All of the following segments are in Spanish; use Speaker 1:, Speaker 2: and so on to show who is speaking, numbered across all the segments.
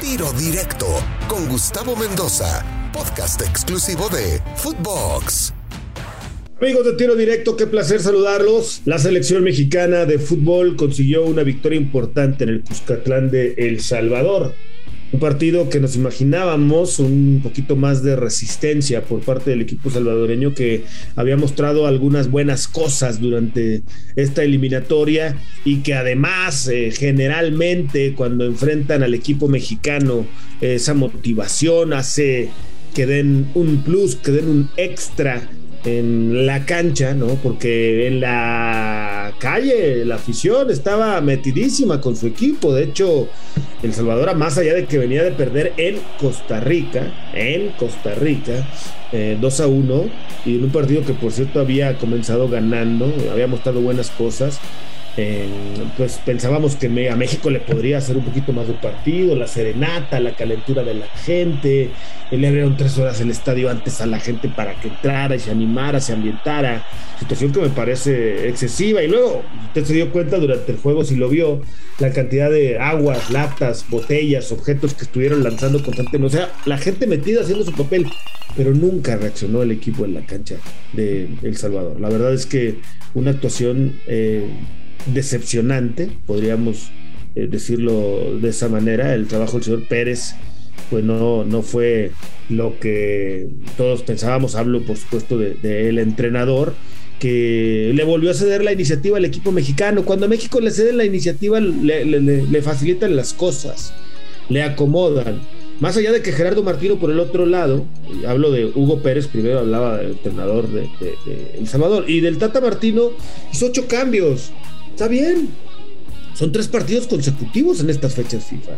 Speaker 1: Tiro Directo con Gustavo Mendoza, podcast exclusivo de Footbox.
Speaker 2: Amigos de Tiro Directo, qué placer saludarlos. La selección mexicana de fútbol consiguió una victoria importante en el Cuscatlán de El Salvador. Un partido que nos imaginábamos un poquito más de resistencia por parte del equipo salvadoreño que había mostrado algunas buenas cosas durante esta eliminatoria y que además eh, generalmente cuando enfrentan al equipo mexicano esa motivación hace que den un plus, que den un extra en la cancha, ¿no? Porque en la calle la afición estaba metidísima con su equipo. De hecho, El Salvador, más allá de que venía de perder en Costa Rica, en Costa Rica, 2 eh, a 1, y en un partido que por cierto había comenzado ganando, había mostrado buenas cosas pues pensábamos que a México le podría hacer un poquito más de partido, la serenata, la calentura de la gente, le abrieron tres horas el estadio antes a la gente para que entrara y se animara, se ambientara, situación que me parece excesiva. Y luego, usted se dio cuenta durante el juego, si lo vio, la cantidad de aguas, latas, botellas, objetos que estuvieron lanzando constantemente. O sea, la gente metida haciendo su papel, pero nunca reaccionó el equipo en la cancha de El Salvador. La verdad es que una actuación... Eh, decepcionante, podríamos eh, decirlo de esa manera. El trabajo del señor Pérez pues no, no fue lo que todos pensábamos. Hablo, por supuesto, del de, el entrenador que le volvió a ceder la iniciativa al equipo mexicano. Cuando a México le ceden la iniciativa, le, facilitan las cosas, le acomodan. Más allá de que Gerardo Martino por el otro lado, hablo de Hugo Pérez, primero hablaba del entrenador de, de El Salvador, y del Tata Martino hizo ocho cambios. Está bien. Son tres partidos consecutivos en estas fechas FIFA.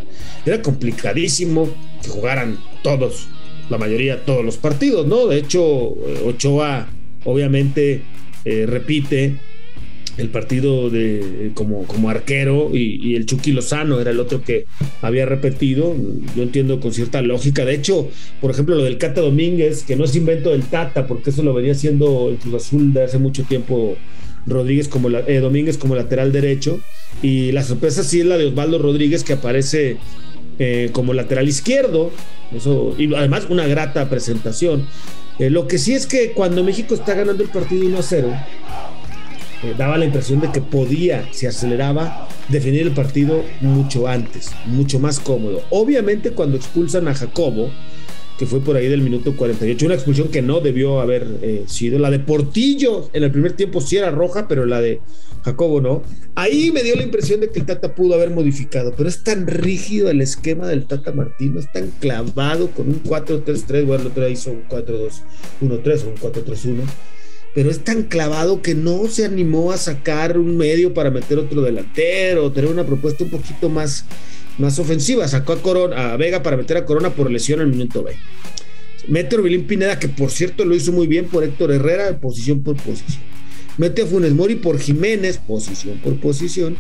Speaker 2: Era complicadísimo que jugaran todos, la mayoría, todos los partidos, ¿no? De hecho, eh, Ochoa obviamente eh, repite el partido de como, como arquero y, el Chucky Lozano era el otro que había repetido. Yo entiendo con cierta lógica. De hecho, por ejemplo, lo del Cata Domínguez, que no es invento del Tata, porque eso lo venía haciendo el Cruz Azul de hace mucho tiempo Rodríguez como la, eh, Domínguez como lateral derecho. Y la sorpresa sí es la de Osvaldo Rodríguez que aparece eh, como lateral izquierdo. Eso, y además una grata presentación. Eh, lo que sí es que cuando México está ganando el partido 1 a 0, daba la impresión de que podía, si aceleraba, definir el partido mucho antes, mucho más cómodo. Obviamente cuando expulsan a Jacobo, que fue por ahí del minuto 48. Una expulsión que no debió haber eh, sido. La de Portillo en el primer tiempo sí era roja, pero la de Jacobo no. Ahí me dio la impresión de que el Tata pudo haber modificado, pero es tan rígido el esquema del Tata Martino, es tan clavado con un 4-3-3, bueno, el otro hizo un 4-2-1-3 o un 4-3-1 pero es tan clavado que no se animó a sacar un medio para meter otro delantero, tener una propuesta un poquito más, más ofensiva. Sacó a, Corona, a Vega para meter a Corona por lesión el minuto B. Mete a Orbelín Pineda, que por cierto lo hizo muy bien por Héctor Herrera, posición por posición. Mete a Funes Mori por Jiménez, posición por posición.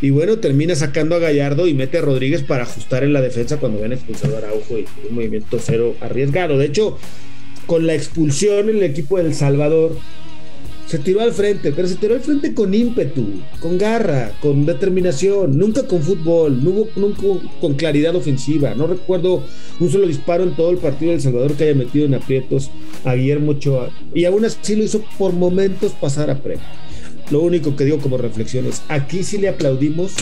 Speaker 2: Y bueno, termina sacando a Gallardo y mete a Rodríguez para ajustar en la defensa cuando ven expulsado a Araujo y un movimiento cero arriesgado. De hecho, con la expulsión en el equipo del Salvador, se tiró al frente, pero se tiró al frente con ímpetu, con garra, con determinación, nunca con fútbol, nunca con claridad ofensiva. No recuerdo un solo disparo en todo el partido del Salvador que haya metido en aprietos a Guillermo Ochoa. Y aún así lo hizo por momentos pasar a pre. Lo único que digo como reflexión es, aquí sí le aplaudimos,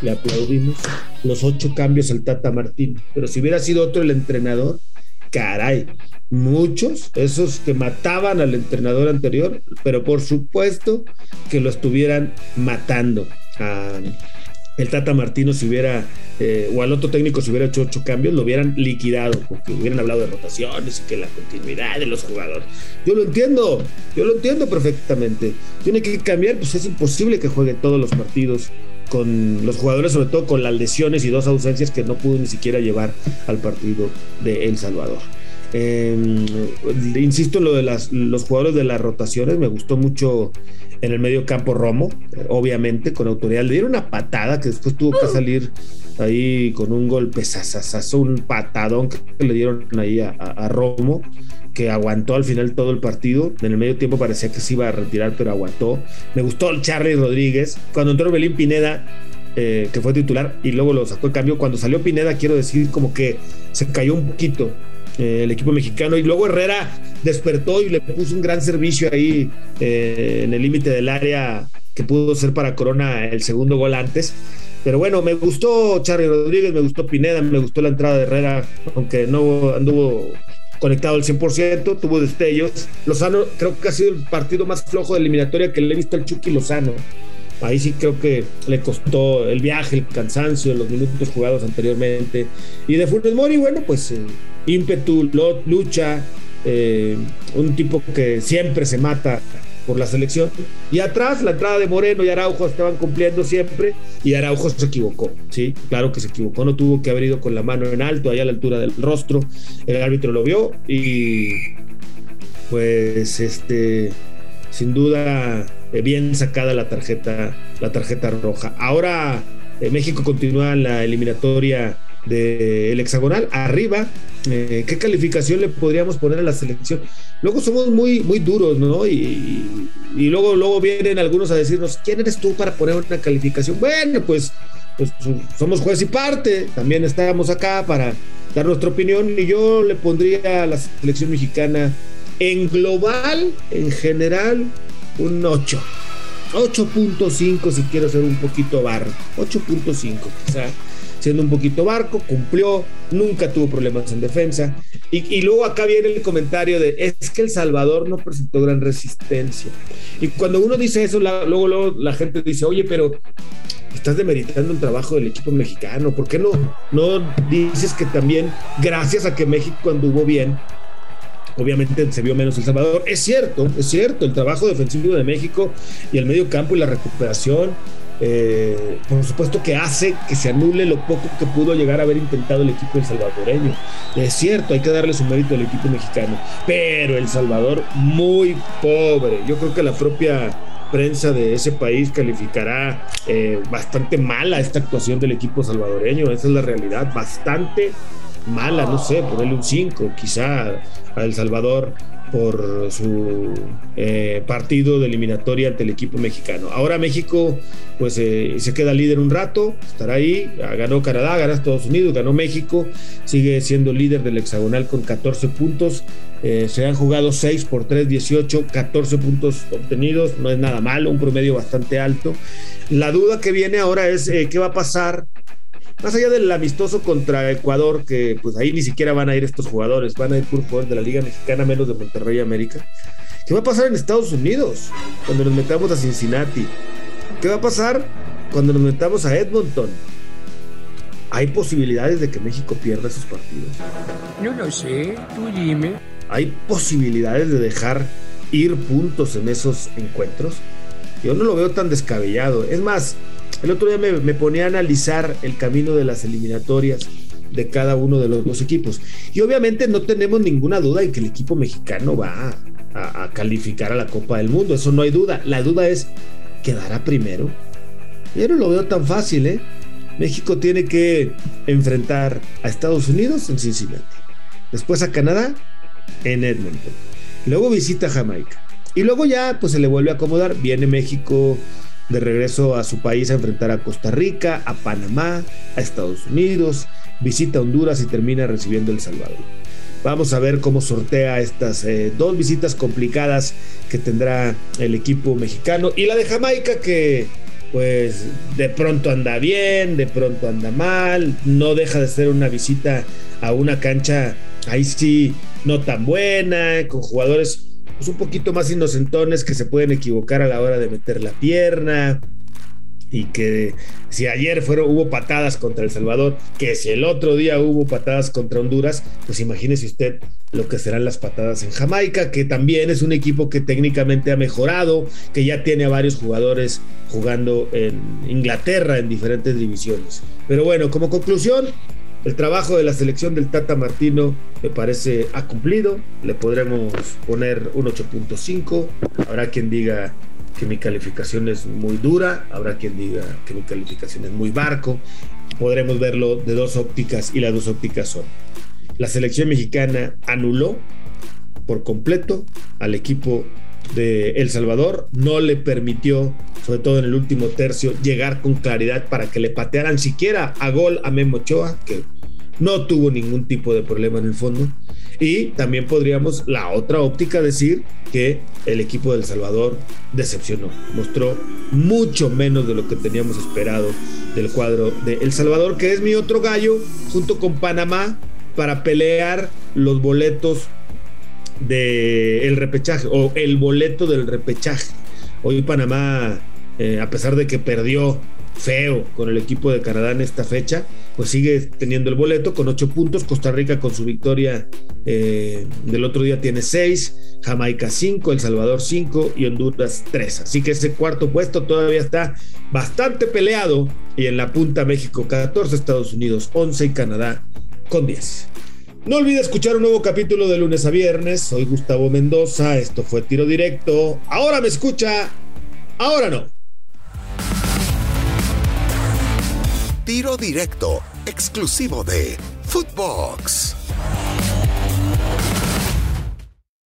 Speaker 2: le aplaudimos los ocho cambios al Tata Martín. Pero si hubiera sido otro el entrenador, caray, muchos, esos que mataban al entrenador anterior, pero por supuesto que lo estuvieran matando. el Tata Martino si hubiera, eh, o al otro técnico si hubiera hecho ocho cambios, lo hubieran liquidado, porque hubieran hablado de rotaciones y que la continuidad de los jugadores. Yo lo entiendo, yo lo entiendo perfectamente. Tiene que cambiar, pues es imposible que juegue todos los partidos con los jugadores, sobre todo con las lesiones y dos ausencias que no pudo ni siquiera llevar al partido de El Salvador. Em, insisto en lo de las, los jugadores de las rotaciones, me gustó mucho en el medio campo Romo, obviamente, con autoridad. Le dieron una patada que después tuvo que salir ahí con un golpe, sasasazo, un patadón que le dieron ahí a, Romo, que aguantó al final todo el partido. En el medio tiempo parecía que se iba a retirar, pero aguantó. Me gustó el Charlie Rodríguez. Cuando entró Belín Pineda, eh, que fue titular y luego lo sacó el cambio. Cuando salió Pineda, quiero decir, como que se cayó un poquito eh, el equipo mexicano. Y luego Herrera despertó y le puso un gran servicio ahí eh, en el límite del área que pudo ser para Corona el segundo gol antes. Pero bueno, me gustó Charlie Rodríguez, me gustó Pineda, me gustó la entrada de Herrera, aunque no anduvo conectado al 100%, tuvo destellos. Lozano creo que ha sido el partido más flojo de eliminatoria que le he visto al Chucky Lozano. Ahí sí creo que le costó el viaje, el cansancio, los minutos jugados anteriormente. Y de Funes Mori, bueno, pues eh, ímpetu, lucha, eh, un tipo que siempre se mata por la selección. Y atrás, la entrada de Moreno y Araujo estaban cumpliendo siempre y Araujo se equivocó, ¿sí? Claro que se equivocó, no tuvo que haber ido con la mano en alto, allá a la altura del rostro. El árbitro lo vio y pues este, sin duda, eh, bien sacada la tarjeta, la tarjeta roja. Ahora eh, México continúa la eliminatoria del hexagonal arriba. Eh, ¿Qué calificación le podríamos poner a la selección? Luego somos muy, muy duros, ¿no? Y, luego, luego vienen algunos a decirnos, ¿quién eres tú para poner una calificación? Bueno, pues, pues somos juez y parte, también estamos acá para dar nuestra opinión y yo le pondría a la selección mexicana en global, en general, un 8. 8.5 si quiero ser un poquito barro. 8.5 quizá siendo un poquito barco, cumplió, nunca tuvo problemas en defensa. Y, luego acá viene el comentario de, es que El Salvador no presentó gran resistencia. Y cuando uno dice eso, luego, luego la gente dice, oye, pero estás demeritando el trabajo del equipo mexicano, ¿por qué no, no dices que también, gracias a que México anduvo bien, obviamente se vio menos El Salvador. Es cierto, es cierto, el trabajo defensivo de México y el medio campo y la recuperación eh, por supuesto que hace que se anule lo poco que pudo llegar a haber intentado el equipo el salvadoreño. Es cierto, hay que darle su mérito al equipo mexicano, pero El Salvador muy pobre. Yo creo que la propia prensa de ese país calificará eh, bastante mala esta actuación del equipo salvadoreño, esa es la realidad, bastante mala, no sé, ponerle un 5 quizá a El Salvador por su eh, partido de eliminatoria ante el equipo mexicano. Ahora México pues eh, se queda líder un rato, estará ahí, ganó Canadá, ganó Estados Unidos, ganó México, sigue siendo líder del hexagonal con 14 puntos, eh, se han jugado 6 por 3, 18, 14 puntos obtenidos, no es nada malo, un promedio bastante alto. La duda que viene ahora es qué va a pasar más allá del amistoso contra Ecuador, que pues ahí ni siquiera van a ir estos jugadores, van a ir por jugadores de la Liga Mexicana, menos de Monterrey América. ¿Qué va a pasar en Estados Unidos cuando nos metamos a Cincinnati? ¿Qué va a pasar cuando nos metamos a Edmonton? ¿Hay posibilidades de que México pierda esos partidos?
Speaker 3: No lo sé, tú dime.
Speaker 2: ¿Hay posibilidades de dejar ir puntos en esos encuentros? Yo no lo veo tan descabellado. Es más, el otro día me, ponía a analizar el camino de las eliminatorias de cada uno de los dos equipos. Y obviamente no tenemos ninguna duda en que el equipo mexicano va a, calificar a la Copa del Mundo. Eso no hay duda. La duda es, ¿quedará primero? Yo no lo veo tan fácil, ¿eh? México tiene que enfrentar a Estados Unidos en Cincinnati. Después a Canadá en Edmonton. Luego visita Jamaica. Y luego ya pues se le vuelve a acomodar. Viene México de regreso a su país a enfrentar a Costa Rica, a Panamá, a Estados Unidos, visita Honduras y termina recibiendo El Salvador. Vamos a ver cómo sortea estas eh, dos visitas complicadas que tendrá el equipo mexicano y la de Jamaica que pues de pronto anda bien, de pronto anda mal, no deja de ser una visita a una cancha ahí sí no tan buena, con jugadores pues un poquito más inocentones que se pueden equivocar a la hora de meter la pierna y que si ayer fueron, hubo patadas contra El Salvador, que si el otro día hubo patadas contra Honduras, pues imagínese usted lo que serán las patadas en Jamaica, que también es un equipo que técnicamente ha mejorado, que ya tiene a varios jugadores jugando en Inglaterra en diferentes divisiones. Pero bueno, como conclusión, el trabajo de la selección del Tata Martino me parece ha cumplido. Le podremos poner un 8.5. Habrá quien diga que mi calificación es muy dura. Habrá quien diga que mi calificación es muy barco. Podremos verlo de dos ópticas y las dos ópticas son. La selección mexicana anuló por completo al equipo de El Salvador no le permitió, sobre todo en el último tercio, llegar con claridad para que le patearan siquiera a gol a Memo Ochoa, que no tuvo ningún tipo de problema en el fondo. Y también podríamos, la otra óptica, decir que el equipo del Salvador decepcionó, mostró mucho menos de lo que teníamos esperado del cuadro de El Salvador, que es mi otro gallo, junto con Panamá, para pelear los boletos del repechaje o el boleto del repechaje. Hoy Panamá, eh, a pesar de que perdió feo con el equipo de Canadá en esta fecha, pues sigue teniendo el boleto con ocho puntos. Costa Rica con su victoria eh, del otro día tiene seis, Jamaica cinco, El Salvador cinco y Honduras tres. Así que ese cuarto puesto todavía está bastante peleado y en la punta México 14, Estados Unidos 11 y Canadá con 10. No olvide escuchar un nuevo capítulo de lunes a viernes. Soy Gustavo Mendoza, esto fue Tiro Directo. Ahora me escucha, ahora no.
Speaker 1: Tiro Directo, exclusivo de Footbox.